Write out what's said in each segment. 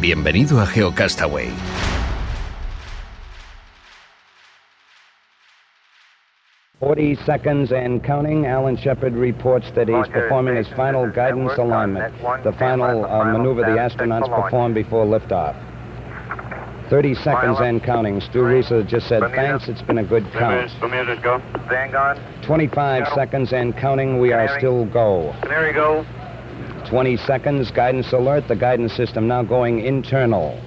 Bienvenido a GeoCastaway. Forty seconds and counting. Alan Shepard reports that he's performing his final guidance alignment, the final uh, maneuver the astronauts perform before liftoff. 30 seconds and counting. Stu Risa just said, thanks, it's been a good count. 25 seconds and counting, we are still go. There you go. 20 seconds, guidance alert, the guidance system now going internal.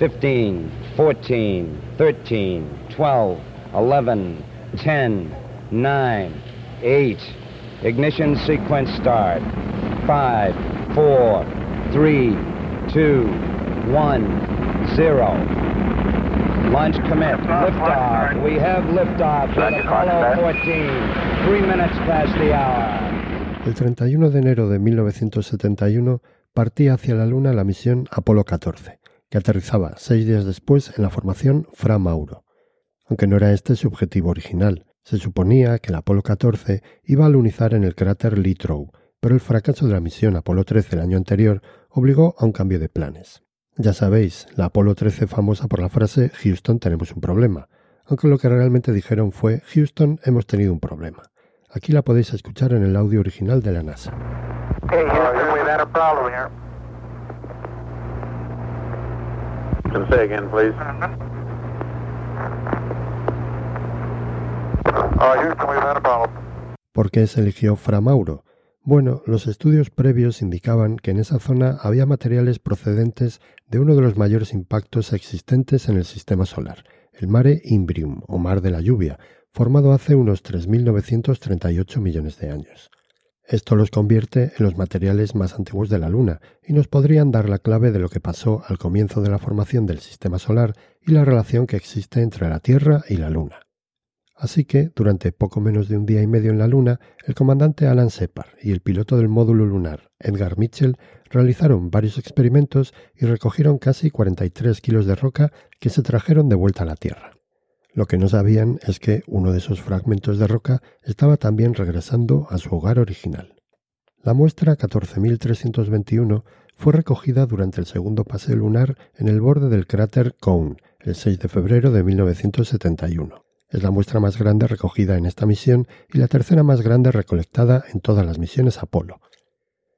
15, 14, 13, 12, 11, 10, 9, 8. Ignition sequence start. 5, 4, 3, 2, 1, 0. Launch commit. Liftoff. We have liftoff Apollo 14. Three minutes past the hour. El 31 de enero de 1971 partía hacia la Luna la misión Apolo 14, que aterrizaba seis días después en la formación Fra Mauro. Aunque no era este su objetivo original, se suponía que el Apolo 14 iba a lunizar en el cráter Littrow, pero el fracaso de la misión Apolo 13 el año anterior obligó a un cambio de planes. Ya sabéis, la Apolo 13 famosa por la frase Houston tenemos un problema, aunque lo que realmente dijeron fue Houston hemos tenido un problema. Aquí la podéis escuchar en el audio original de la NASA. Okay, Houston, we've had a problem here. Can say again, please. Uh, Houston, we've had a problem. ¿Por qué se eligió Fra Mauro? Bueno, los estudios previos indicaban que en esa zona había materiales procedentes de uno de los mayores impactos existentes en el sistema solar, el Mare Imbrium, o Mar de la Lluvia, formado hace unos 3.938 millones de años. Esto los convierte en los materiales más antiguos de la Luna y nos podrían dar la clave de lo que pasó al comienzo de la formación del Sistema Solar y la relación que existe entre la Tierra y la Luna. Así que, durante poco menos de un día y medio en la Luna, el comandante Alan Shepard y el piloto del módulo lunar, Edgar Mitchell, realizaron varios experimentos y recogieron casi 43 kilos de roca que se trajeron de vuelta a la Tierra. Lo que no sabían es que uno de esos fragmentos de roca estaba también regresando a su hogar original. La muestra 14.321 fue recogida durante el segundo paseo lunar en el borde del cráter Cone, el 6 de febrero de 1971. Es la muestra más grande recogida en esta misión y la tercera más grande recolectada en todas las misiones Apolo.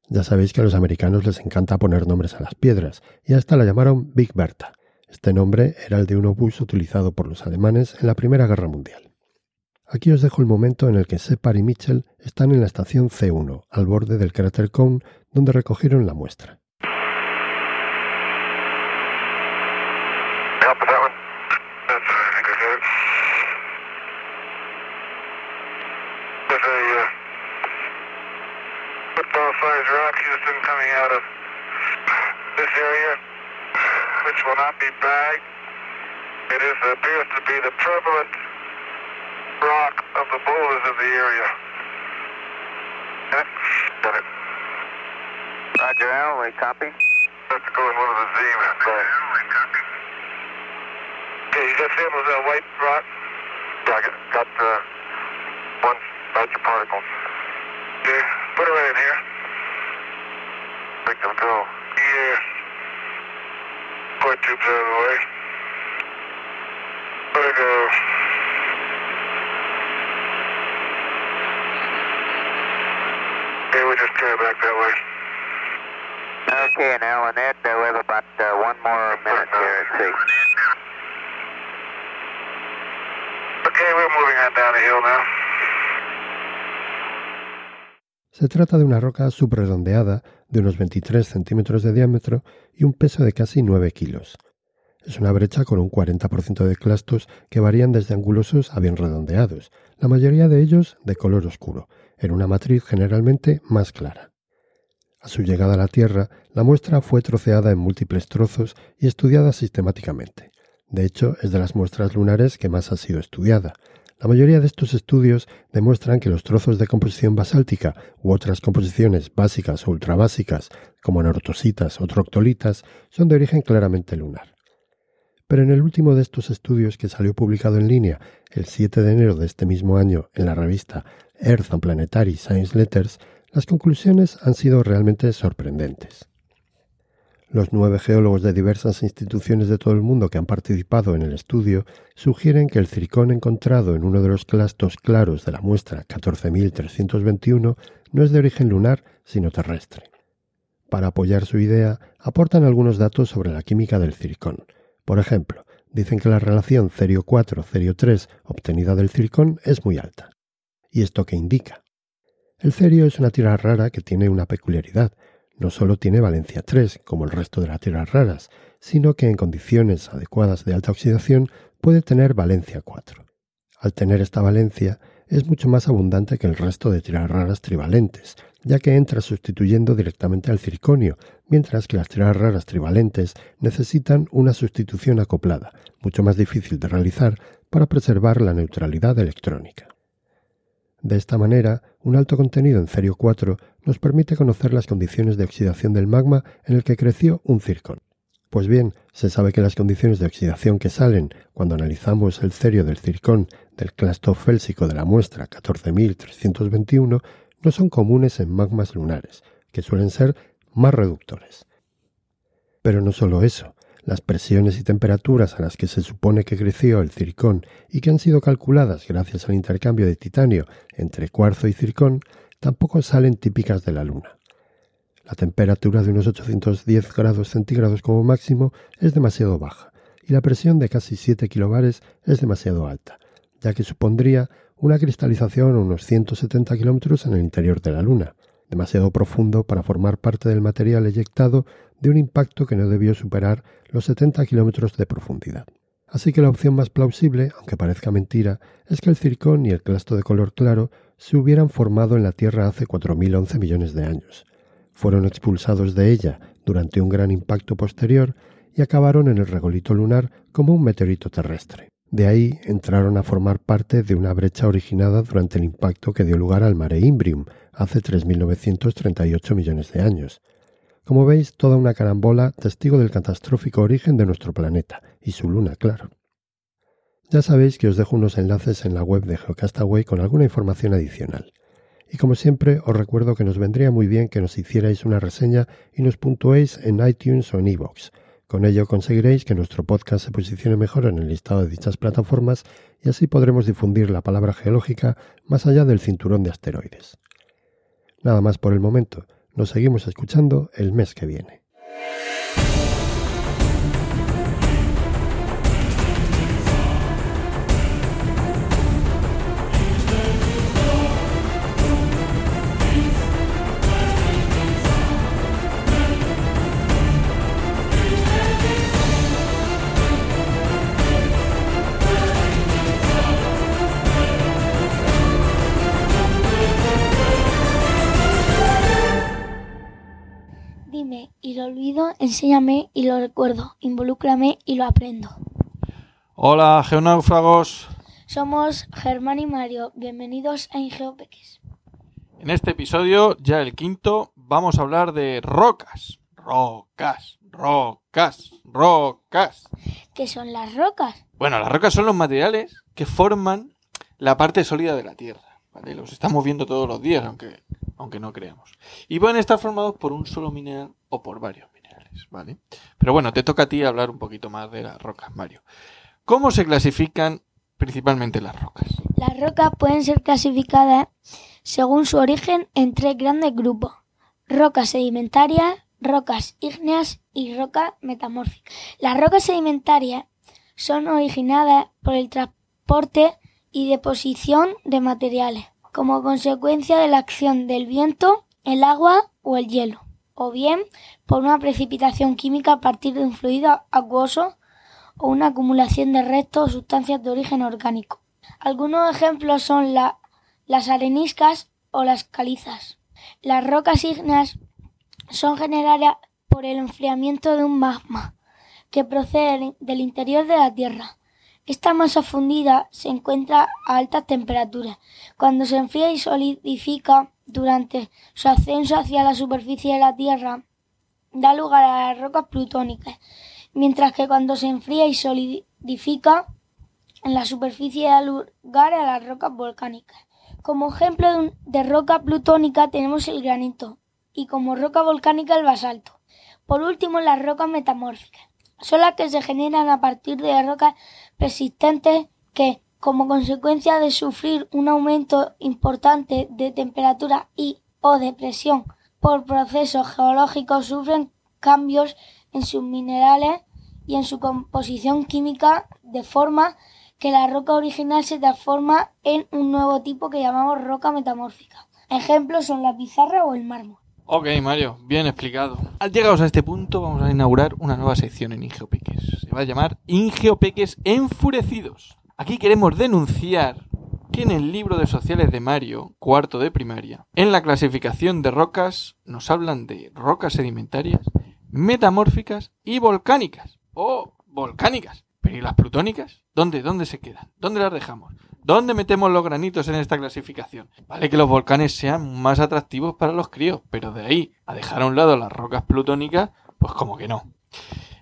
Ya sabéis que a los americanos les encanta poner nombres a las piedras, y hasta la llamaron Big Bertha. Este nombre era el de un obús utilizado por los alemanes en la Primera Guerra Mundial. Aquí os dejo el momento en el que Separ y Mitchell están en la estación C1, al borde del cráter Cone, donde recogieron la muestra. Be bagged. It is, appears to be the prevalent rock of the boulders of the area. Got it. Roger, Al, we copy. Let's go in one of the Z. Ahead. Okay, you got samples of that white rock? Yeah, I got, got uh, one larger particle. Okay, put it right in here. Make them go. Yeah. Way. Okay, we just turn it back that way. Okay, now and Ed, uh, we have about uh, one more minute here at sea. Okay, we're moving on down the hill now. Se trata de una roca subredondeada de unos 23 centímetros de diámetro y un peso de casi 9 kilos. Es una brecha con un 40% de clastos que varían desde angulosos a bien redondeados, la mayoría de ellos de color oscuro, en una matriz generalmente más clara. A su llegada a la Tierra, la muestra fue troceada en múltiples trozos y estudiada sistemáticamente. De hecho, es de las muestras lunares que más ha sido estudiada. La mayoría de estos estudios demuestran que los trozos de composición basáltica u otras composiciones básicas o ultrabásicas, como nortositas o troctolitas, son de origen claramente lunar. Pero en el último de estos estudios que salió publicado en línea el 7 de enero de este mismo año en la revista Earth and Planetary Science Letters, las conclusiones han sido realmente sorprendentes. Los nueve geólogos de diversas instituciones de todo el mundo que han participado en el estudio sugieren que el circón encontrado en uno de los clastos claros de la muestra 14.321 no es de origen lunar, sino terrestre. Para apoyar su idea, aportan algunos datos sobre la química del circón, por ejemplo, dicen que la relación cerio 4 cerio 3 obtenida del circón es muy alta. ¿Y esto qué indica? El cerio es una tierra rara que tiene una peculiaridad. No solo tiene valencia 3, como el resto de las tierras raras, sino que en condiciones adecuadas de alta oxidación puede tener valencia 4. Al tener esta valencia, es mucho más abundante que el resto de tierras raras trivalentes, ya que entra sustituyendo directamente al circonio, mientras que las tierras raras trivalentes necesitan una sustitución acoplada, mucho más difícil de realizar para preservar la neutralidad electrónica. De esta manera, un alto contenido en cerio 4 nos permite conocer las condiciones de oxidación del magma en el que creció un circón. Pues bien, se sabe que las condiciones de oxidación que salen cuando analizamos el cerio del circón del clasto félsico de la muestra 14321 no son comunes en magmas lunares, que suelen ser más reductores. Pero no solo eso, las presiones y temperaturas a las que se supone que creció el circón y que han sido calculadas gracias al intercambio de titanio entre cuarzo y circón tampoco salen típicas de la Luna. La temperatura de unos 810 grados centígrados como máximo es demasiado baja y la presión de casi 7 kilobares es demasiado alta, ya que supondría una cristalización a unos 170 kilómetros en el interior de la Luna, demasiado profundo para formar parte del material eyectado de un impacto que no debió superar los 70 kilómetros de profundidad. Así que la opción más plausible, aunque parezca mentira, es que el circón y el clasto de color claro se hubieran formado en la Tierra hace 4.011 millones de años. Fueron expulsados de ella durante un gran impacto posterior y acabaron en el regolito lunar como un meteorito terrestre. De ahí entraron a formar parte de una brecha originada durante el impacto que dio lugar al mare Imbrium hace 3.938 millones de años. Como veis, toda una carambola testigo del catastrófico origen de nuestro planeta y su luna, claro. Ya sabéis que os dejo unos enlaces en la web de Geocastaway con alguna información adicional. Y como siempre, os recuerdo que nos vendría muy bien que nos hicierais una reseña y nos puntuéis en iTunes o en iVoox con ello conseguiréis que nuestro podcast se posicione mejor en el listado de dichas plataformas y así podremos difundir la palabra geológica más allá del cinturón de asteroides. Nada más por el momento, nos seguimos escuchando el mes que viene. Enséñame y lo recuerdo, involúcrame y lo aprendo. Hola, geonáufragos. Somos Germán y Mario, bienvenidos a Ingeopeques. En este episodio, ya el quinto, vamos a hablar de rocas. Rocas, rocas, rocas. ¿Qué son las rocas? Bueno, las rocas son los materiales que forman la parte sólida de la Tierra. ¿vale? Los estamos viendo todos los días, aunque aunque no creamos. Y pueden estar formados por un solo mineral o por varios ¿vale? Pero bueno, te toca a ti hablar un poquito más de las rocas, Mario. ¿Cómo se clasifican principalmente las rocas? Las rocas pueden ser clasificadas según su origen en tres grandes grupos. Rocas sedimentarias, rocas ígneas y rocas metamórficas. Las rocas sedimentarias son originadas por el transporte y deposición de materiales como consecuencia de la acción del viento, el agua o el hielo, o bien por una precipitación química a partir de un fluido acuoso o una acumulación de restos o sustancias de origen orgánico. Algunos ejemplos son las areniscas o las calizas. Las rocas ígneas son generadas por el enfriamiento de un magma que procede del interior de la Tierra. Esta masa fundida se encuentra a altas temperaturas. Cuando se enfría y solidifica durante su ascenso hacia la superficie de la Tierra, da lugar a las rocas plutónicas, mientras que cuando se enfría y solidifica en la superficie da lugar a las rocas volcánicas. Como ejemplo de roca plutónica tenemos el granito y como roca volcánica el basalto. Por último, las rocas metamórficas. Son las que se generan a partir de rocas persistentes que, como consecuencia de sufrir un aumento importante de temperatura y o de presión por procesos geológicos, sufren cambios en sus minerales y en su composición química de forma que la roca original se transforma en un nuevo tipo que llamamos roca metamórfica. Ejemplos son la pizarra o el mármol. Ok, Mario, bien explicado. Al llegados a este punto, vamos a inaugurar una nueva sección en Ingeopeques. Se va a llamar Ingeopeques Enfurecidos. Aquí queremos denunciar que en el libro de sociales de Mario, cuarto de primaria, en la clasificación de rocas nos hablan de rocas sedimentarias, metamórficas y volcánicas. O volcánicas. Pero ¿y las plutónicas? ¿Dónde? ¿Dónde se quedan? ¿Dónde las dejamos? ¿Dónde metemos los granitos en esta clasificación? Vale que los volcanes sean más atractivos para los críos, pero de ahí a dejar a un lado las rocas plutónicas, pues como que no.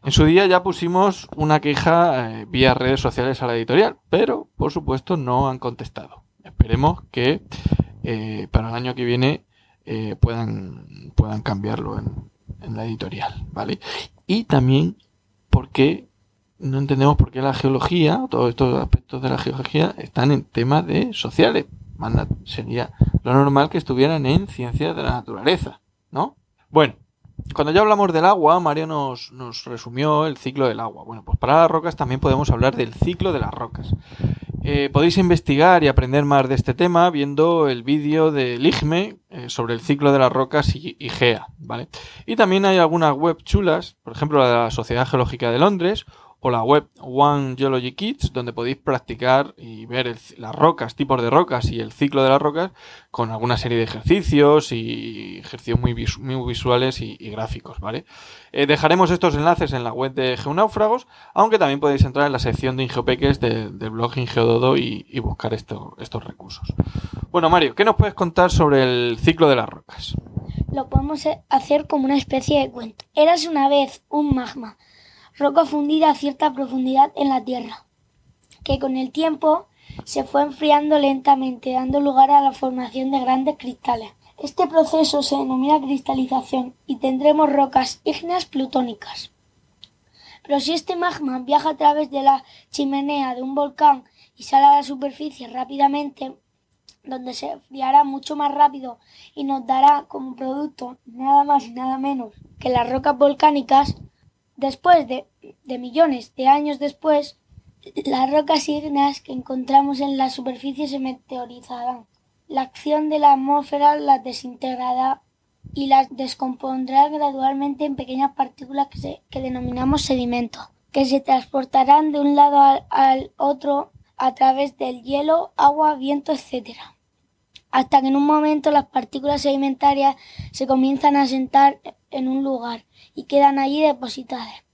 En su día ya pusimos una queja eh, vía redes sociales a la editorial, pero por supuesto no han contestado. Esperemos que eh, para el año que viene eh, puedan, puedan cambiarlo en, en la editorial, ¿vale? Y también porque no entendemos por qué la geología, todos estos aspectos de la geología, están en temas de sociales. sería lo normal que estuvieran en ciencias de la naturaleza, ¿no? Bueno, cuando ya hablamos del agua, Mario nos, nos resumió el ciclo del agua. Bueno, pues para las rocas también podemos hablar del ciclo de las rocas. Eh, podéis investigar y aprender más de este tema viendo el vídeo de Ligme eh, sobre el ciclo de las rocas y, y, GEA, ¿vale? Y también hay algunas web chulas, por ejemplo la de la Sociedad Geológica de Londres o la web One Geology Kits, donde podéis practicar y ver las rocas, tipos de rocas y el ciclo de las rocas con alguna serie de ejercicios y ejercicios muy, muy visuales y, gráficos, ¿vale? Eh, dejaremos estos enlaces en la web de Geonáufragos, aunque también podéis entrar en la sección de Ingeopeques del blog Ingeododo y, buscar estos recursos. Bueno, Mario, ¿qué nos puedes contar sobre el ciclo de las rocas? Lo podemos hacer como una especie de cuento. Eras una vez un magma roca fundida a cierta profundidad en la Tierra, que con el tiempo se fue enfriando lentamente, dando lugar a la formación de grandes cristales. Este proceso se denomina cristalización y tendremos rocas ígneas plutónicas. Pero si este magma viaja a través de la chimenea de un volcán y sale a la superficie rápidamente, donde se enfriará mucho más rápido y nos dará como producto nada más y nada menos que las rocas volcánicas, Después de, millones de años después, las rocas ígneas que encontramos en la superficie se meteorizarán. La acción de la atmósfera las desintegrará y las descompondrá gradualmente en pequeñas partículas que, que denominamos sedimentos, que se transportarán de un lado al, al, otro a través del hielo, agua, viento, etc. Hasta que en un momento las partículas sedimentarias se comienzan a sentar en un lugar y quedan allí depositadas.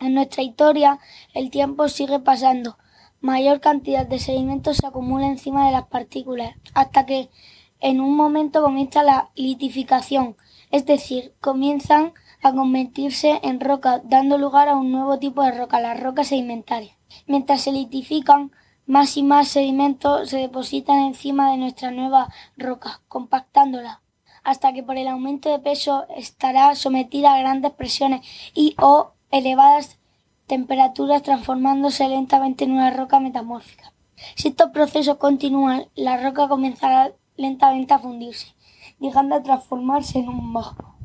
En nuestra historia el tiempo sigue pasando. Mayor cantidad de sedimentos se acumula encima de las partículas hasta que en un momento comienza la litificación, es decir, comienzan a convertirse en roca, dando lugar a un nuevo tipo de roca, las rocas sedimentarias. Mientras se litifican, más y más sedimentos se depositan encima de nuestra nueva roca, compactándola hasta que por el aumento de peso estará sometida a grandes presiones y o elevadas temperaturas transformándose lentamente en una roca metamórfica. Si estos procesos continúan, la roca comenzará lentamente a fundirse, llegando a transformarse en un magma.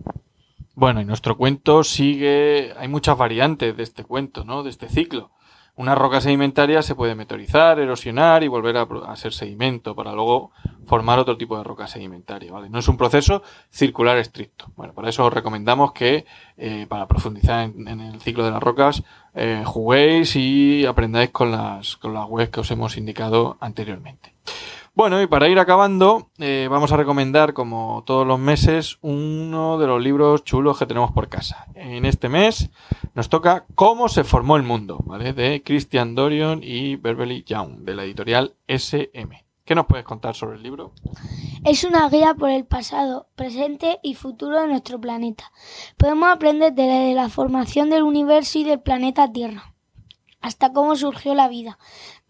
Bueno, y nuestro cuento sigue, hay muchas variantes de este cuento, ¿no? De este ciclo. Una roca sedimentaria se puede meteorizar, erosionar y volver a, ser sedimento para luego formar otro tipo de roca sedimentaria, ¿vale? No es un proceso circular estricto. Bueno, para eso os recomendamos que eh, para profundizar en, el ciclo de las rocas eh, juguéis y aprendáis con las, con las webs que os hemos indicado anteriormente. Bueno, y para ir acabando, eh, vamos a recomendar, como todos los meses, uno de los libros chulos que tenemos por casa. En este mes nos toca Cómo se formó el mundo, ¿vale? De Christian Dorion y Beverly Young, de la editorial SM. ¿Qué nos puedes contar sobre el libro? Es una guía por el pasado, presente y futuro de nuestro planeta. Podemos aprender desde la formación del universo y del planeta Tierra, hasta cómo surgió la vida,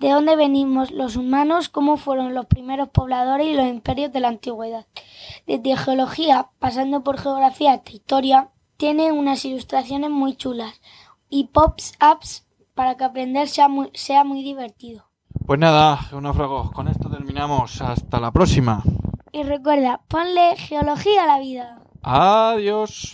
de dónde venimos los humanos, cómo fueron los primeros pobladores y los imperios de la antigüedad. Desde geología, pasando por geografía hasta historia, tiene unas ilustraciones muy chulas y pops-ups para que aprender sea muy, sea muy divertido. Pues nada, geonófragos, con esto terminamos. Hasta la próxima. Y recuerda, ponle geología a la vida. Adiós.